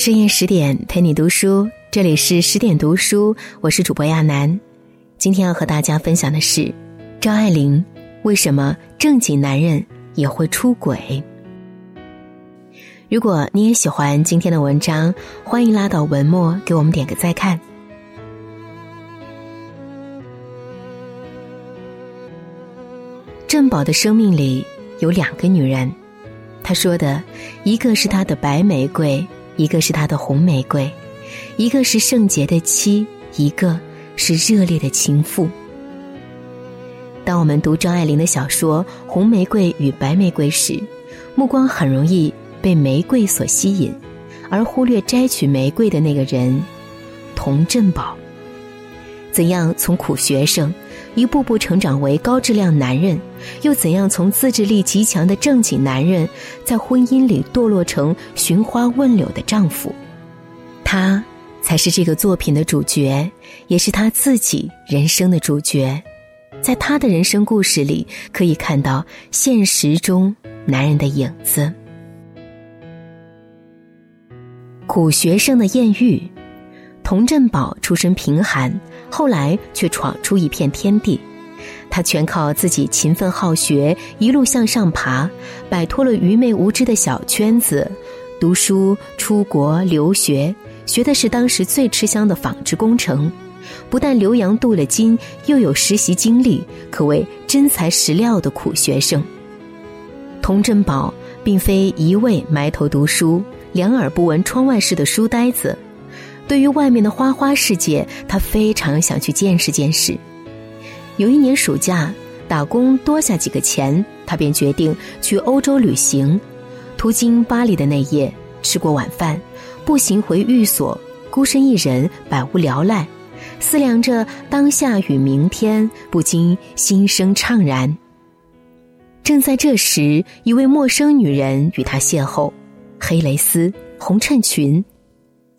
深夜十点陪你读书，这里是十点读书，我是主播亚楠。今天要和大家分享的是张爱玲为什么正经男人也会出轨。如果你也喜欢今天的文章，欢迎拉到文末给我们点个再看。郑宝的生命里有两个女人，他说的一个是他的白玫瑰。一个是他的红玫瑰，一个是圣洁的妻，一个是热烈的情妇。当我们读张爱玲的小说《红玫瑰与白玫瑰》时，目光很容易被玫瑰所吸引，而忽略摘取玫瑰的那个人——童振宝。怎样从苦学生一步步成长为高质量男人，又怎样从自制力极强的正经男人，在婚姻里堕落成寻花问柳的丈夫？他才是这个作品的主角，也是他自己人生的主角。在他的人生故事里，可以看到现实中男人的影子。苦学生的艳遇。童振宝出身贫寒，后来却闯出一片天地。全靠自己勤奋好学，一路向上爬，摆脱了愚昧无知的小圈子，读书、出国留学，学的是当时最吃香的纺织工程。不但留洋镀了金，又有实习经历，可谓真材实料的苦学生。童振宝并非一味埋头读书、两耳不闻窗外事的书呆子。对于外面的花花世界，他非常想去见识见识。有一年暑假，打工多下几个钱，他便决定去欧洲旅行。途经巴黎的那夜，吃过晚饭，步行回寓所，孤身一人，百无聊赖，思量着当下与明天，不禁心生怅然。正在这时，一位陌生女人与他邂逅，黑蕾丝红衬裙。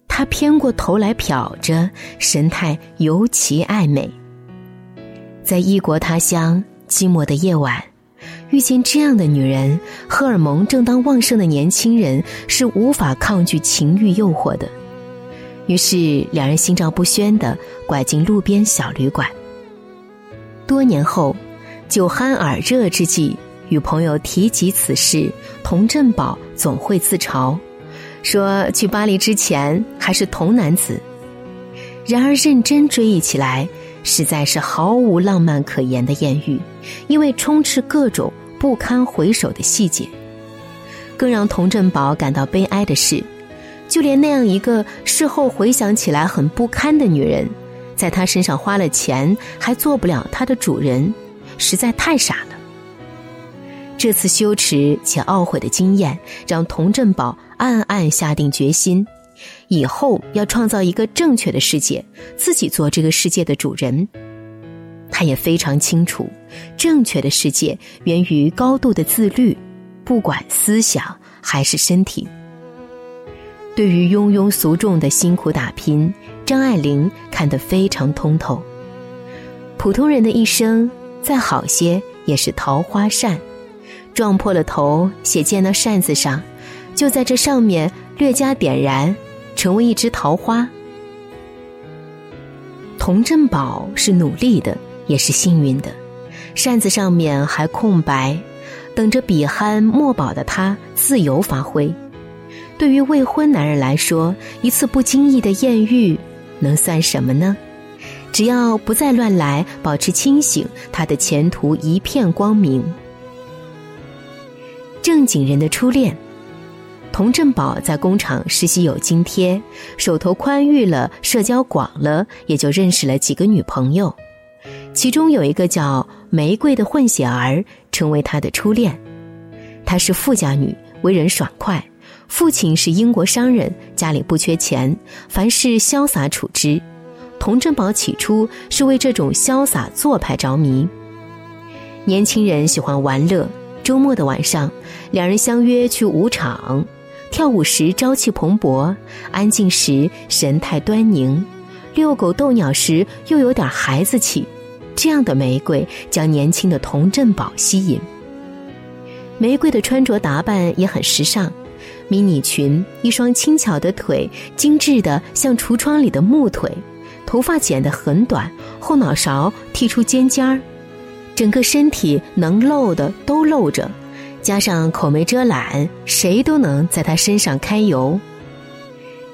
她偏过头来瞟着，神态尤其暧昧。在异国他乡寂寞的夜晚，遇见这样的女人，荷尔蒙正当旺盛的年轻人是无法抗拒情欲诱惑的。于是两人心照不宣的拐进路边小旅馆。多年后，酒酣耳热之际，与朋友提及此事，童振宝总会自嘲。说去巴黎之前还是童男子，然而认真追忆起来，实在是毫无浪漫可言的艳遇，因为充斥各种不堪回首的细节。更让童振宝感到悲哀的是，就连那样一个事后回想起来很不堪的女人，在他身上花了钱还做不了他的主人，实在太傻了。这次羞耻且懊悔的经验，让童振宝暗暗下定决心，以后要创造一个正确的世界，自己做这个世界的主人。他也非常清楚，正确的世界源于高度的自律，不管思想还是身体。对于庸庸俗众的辛苦打拼，张爱玲看得非常通透。普通人的一生，再好些也是桃花扇。撞破了头，写进那扇子上，就在这上面略加点燃，成为一枝桃花。童振宝是努力的，也是幸运的，扇子上面还空白，等着笔酣墨饱的他自由发挥。对于未婚男人来说，一次不经意的艳遇，能算什么呢？只要不再乱来，保持清醒，他的前途一片光明。正经人的初恋，童振宝在工厂实习有津贴，手头宽裕了，社交广了，也就认识了几个女朋友，其中有一个叫玫瑰的混血儿，成为他的初恋。她是富家女，为人爽快，父亲是英国商人，家里不缺钱，凡事潇洒处之。童振宝起初是为这种潇洒做派着迷。年轻人喜欢玩乐。周末的晚上，两人相约去舞场，跳舞时朝气蓬勃，安静时神态端凝，遛狗逗鸟时又有点孩子气。这样的玫瑰将年轻的童振宝吸引。玫瑰的穿着打扮也很时尚，迷你裙，一双轻巧的腿，精致的像橱窗里的木腿，头发剪得很短，后脑勺剃出尖尖儿，整个身体能露的都露着，加上口没遮拦，谁都能在他身上揩油。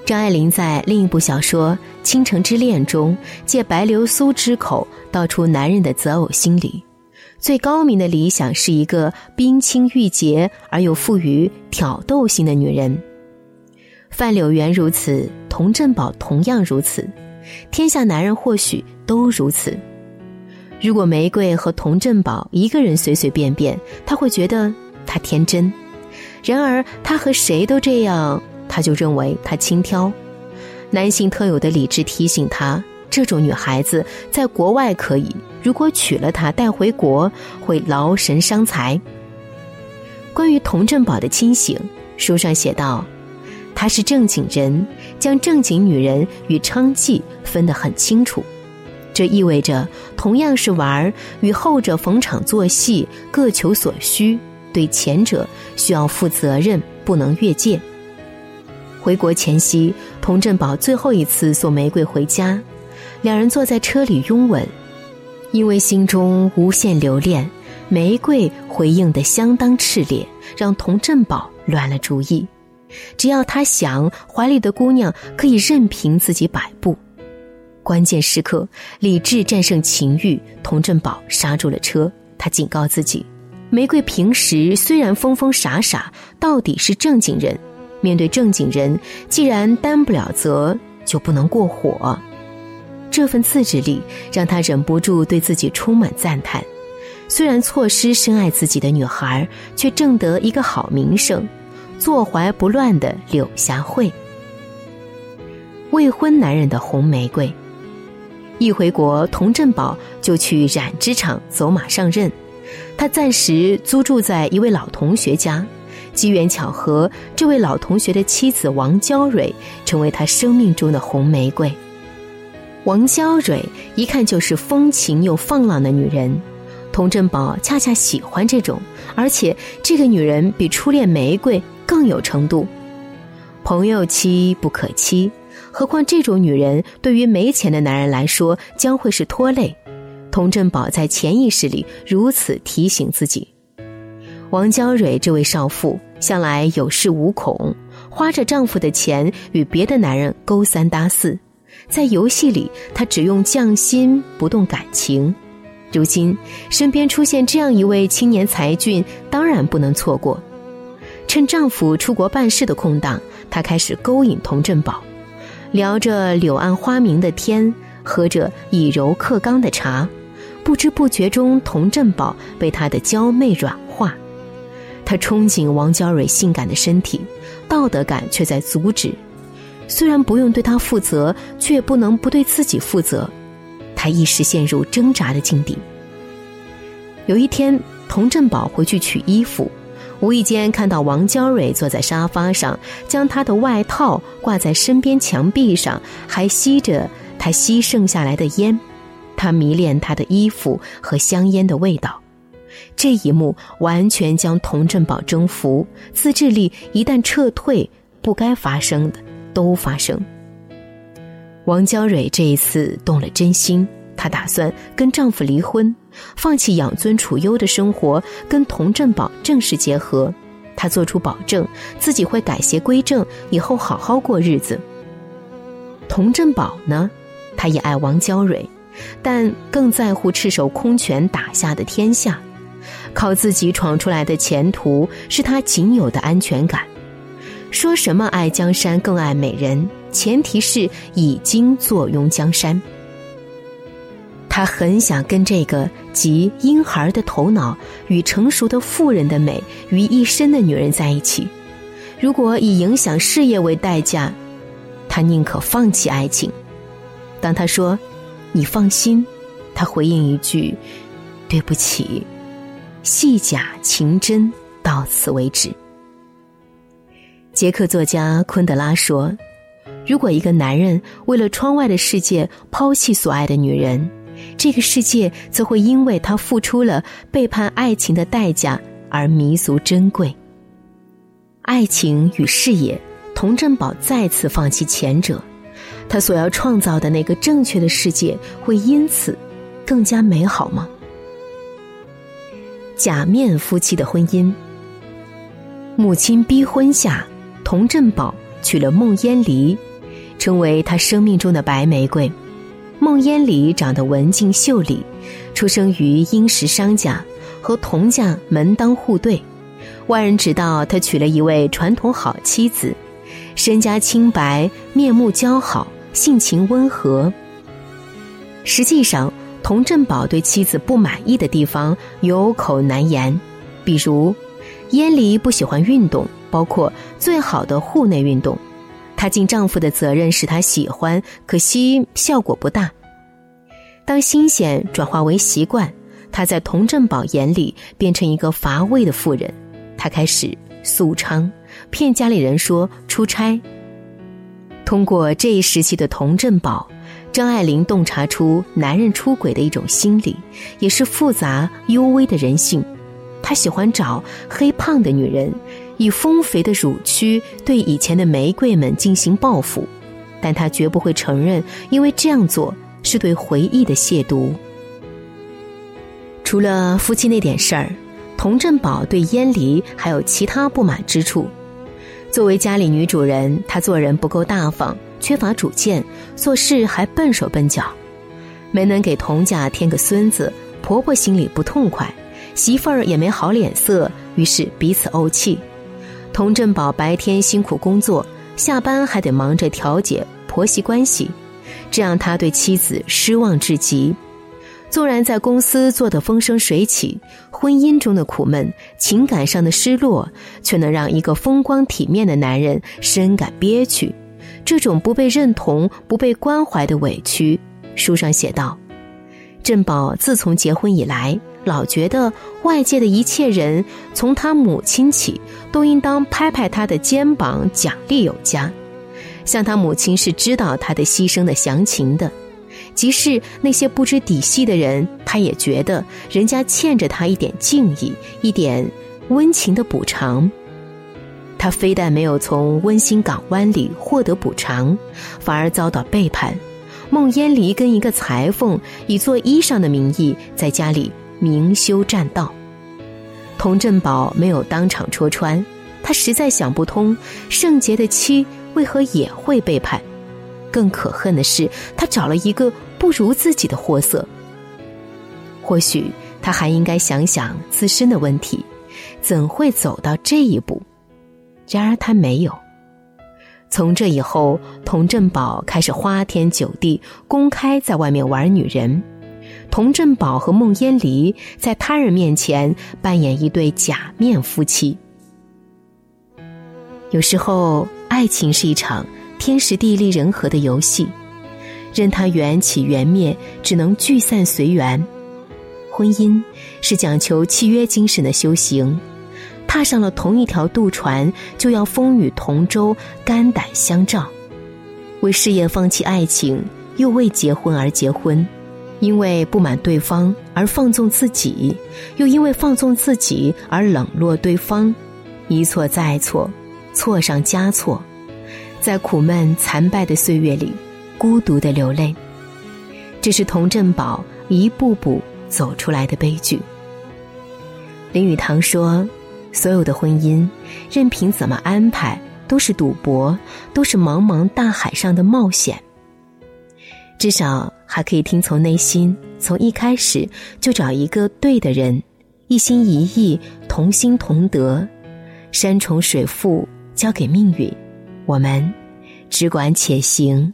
张爱玲在另一部小说《倾城之恋》中，借白流苏之口道出男人的择偶心理。最高明的理想是一个冰清玉洁而又富于挑逗性的女人。范柳原如此，童振宝同样如此，天下男人或许都如此。如果玫瑰和童振宝一个人随随便便，他会觉得他天真；然而他和谁都这样，他就认为他轻佻。男性特有的理智提醒他。这种女孩子在国外可以，如果娶了她带回国，会劳神伤财。关于童振宝的清醒，书上写道：“他是正经人，将正经女人与娼妓分得很清楚。这意味着，同样是玩儿，与后者逢场作戏，各求所需。对前者需要负责任，不能越界。”回国前夕，童振宝最后一次送玫瑰回家。两人坐在车里拥吻，因为心中无限留恋，玫瑰回应的相当炽烈，让童振宝乱了主意。只要他想，怀里的姑娘可以任凭自己摆布。关键时刻，理智战胜情欲，童振宝刹住了车。他警告自己：玫瑰平时虽然疯疯傻傻，到底是正经人。面对正经人，既然担不了责，就不能过火。这份自制力让他忍不住对自己充满赞叹。虽然错失深爱自己的女孩，却挣得一个好名声，坐怀不乱的柳霞惠。未婚男人的红玫瑰。一回国，童振宝就去染织厂走马上任。他暂时租住在一位老同学家，机缘巧合，这位老同学的妻子王娇蕊成为他生命中的红玫瑰。王娇蕊一看就是风情又放浪的女人，童振宝恰恰喜欢这种，而且这个女人比初恋玫瑰更有程度。朋友妻不可欺，何况这种女人对于没钱的男人来说将会是拖累。童振宝在潜意识里如此提醒自己。王娇蕊这位少妇向来有恃无恐，花着丈夫的钱与别的男人勾三搭四。在游戏里，她只用匠心，不动感情。如今身边出现这样一位青年才俊，当然不能错过。趁丈夫出国办事的空档，她开始勾引童振宝，聊着柳暗花明的天，喝着以柔克刚的茶。不知不觉中，童振宝被她的娇媚软化。他憧憬王娇蕊性感的身体，道德感却在阻止。虽然不用对他负责，却不能不对自己负责。他一时陷入挣扎的境地。有一天，童振宝回去取衣服，无意间看到王娇蕊坐在沙发上，将她的外套挂在身边墙壁上，还吸着她吸剩下来的烟。他迷恋她的衣服和香烟的味道。这一幕完全将童振宝征服。自制力一旦撤退，不该发生的。都发生。王娇蕊这一次动了真心，她打算跟丈夫离婚，放弃养尊处优的生活，跟童振宝正式结合。她做出保证，自己会改邪归正，以后好好过日子。童振宝呢，他也爱王娇蕊，但更在乎赤手空拳打下的天下，靠自己闯出来的前途是他仅有的安全感。说什么爱江山更爱美人，前提是已经坐拥江山。他很想跟这个集婴孩的头脑与成熟的妇人的美于一身的女人在一起。如果以影响事业为代价，他宁可放弃爱情。当他说“你放心”，他回应一句“对不起”，戏假情真，到此为止。捷克作家昆德拉说：“如果一个男人为了窗外的世界抛弃所爱的女人，这个世界则会因为他付出了背叛爱情的代价而弥足珍贵。爱情与事业，童振宝再次放弃前者，他所要创造的那个正确的世界会因此更加美好吗？假面夫妻的婚姻，母亲逼婚下，童振宝娶了孟烟离，成为他生命中的白玫瑰。孟烟离长得文静秀丽，出生于殷实商家，和童家门当户对。外人知道他娶了一位传统好妻子，身家清白，面目姣好，性情温和。实际上。童振宝对妻子不满意的地方有口难言，比如，燕离不喜欢运动，包括最好的户内运动。她尽丈夫的责任使她喜欢，可惜效果不大。当新鲜转化为习惯，她在童振宝眼里变成一个乏味的妇人。她开始素娼，骗家里人说出差。通过这一时期的童振宝。张爱玲洞察出男人出轨的一种心理，也是复杂幽微的人性。她喜欢找黑胖的女人，以丰肥的乳躯对以前的玫瑰们进行报复，但他绝不会承认，因为这样做是对回忆的亵渎。除了夫妻那点事儿，童振宝对燕离还有其他不满之处。作为家里女主人，她做人不够大方。缺乏主见，做事还笨手笨脚，没能给童家添个孙子，婆婆心里不痛快，媳妇儿也没好脸色，于是彼此怄气。童振宝白天辛苦工作，下班还得忙着调解婆媳关系，这让他对妻子失望至极。纵然在公司做得风生水起，婚姻中的苦闷、情感上的失落，却能让一个风光体面的男人深感憋屈。这种不被认同、不被关怀的委屈，书上写道：振宝自从结婚以来，老觉得外界的一切人，从他母亲起，都应当拍拍他的肩膀，奖励有加。像他母亲是知道他的牺牲的详情的，即使那些不知底细的人，他也觉得人家欠着他一点敬意，一点温情的补偿。他非但没有从温馨港湾里获得补偿，反而遭到背叛。孟烟离跟一个裁缝以做衣裳的名义在家里明修栈道。童振宝没有当场戳穿，他实在想不通圣洁的妻为何也会背叛。更可恨的是，他找了一个不如自己的货色。或许他还应该想想自身的问题，怎会走到这一步？然而他没有。从这以后，童振宝开始花天酒地，公开在外面玩女人。童振宝和孟烟离在他人面前扮演一对假面夫妻。有时候，爱情是一场天时地利人和的游戏，任它缘起缘灭，只能聚散随缘。婚姻是讲求契约精神的修行。踏上了同一条渡船，就要风雨同舟，肝胆相照。为事业放弃爱情，又为结婚而结婚；因为不满对方而放纵自己，又因为放纵自己而冷落对方，一错再错，错上加错，在苦闷残败的岁月里，孤独的流泪。这是童振宝一步步走出来的悲剧。林语堂说。所有的婚姻，任凭怎么安排，都是赌博，都是茫茫大海上的冒险。至少还可以听从内心，从一开始就找一个对的人，一心一意，同心同德。山重水复交给命运，我们只管且行，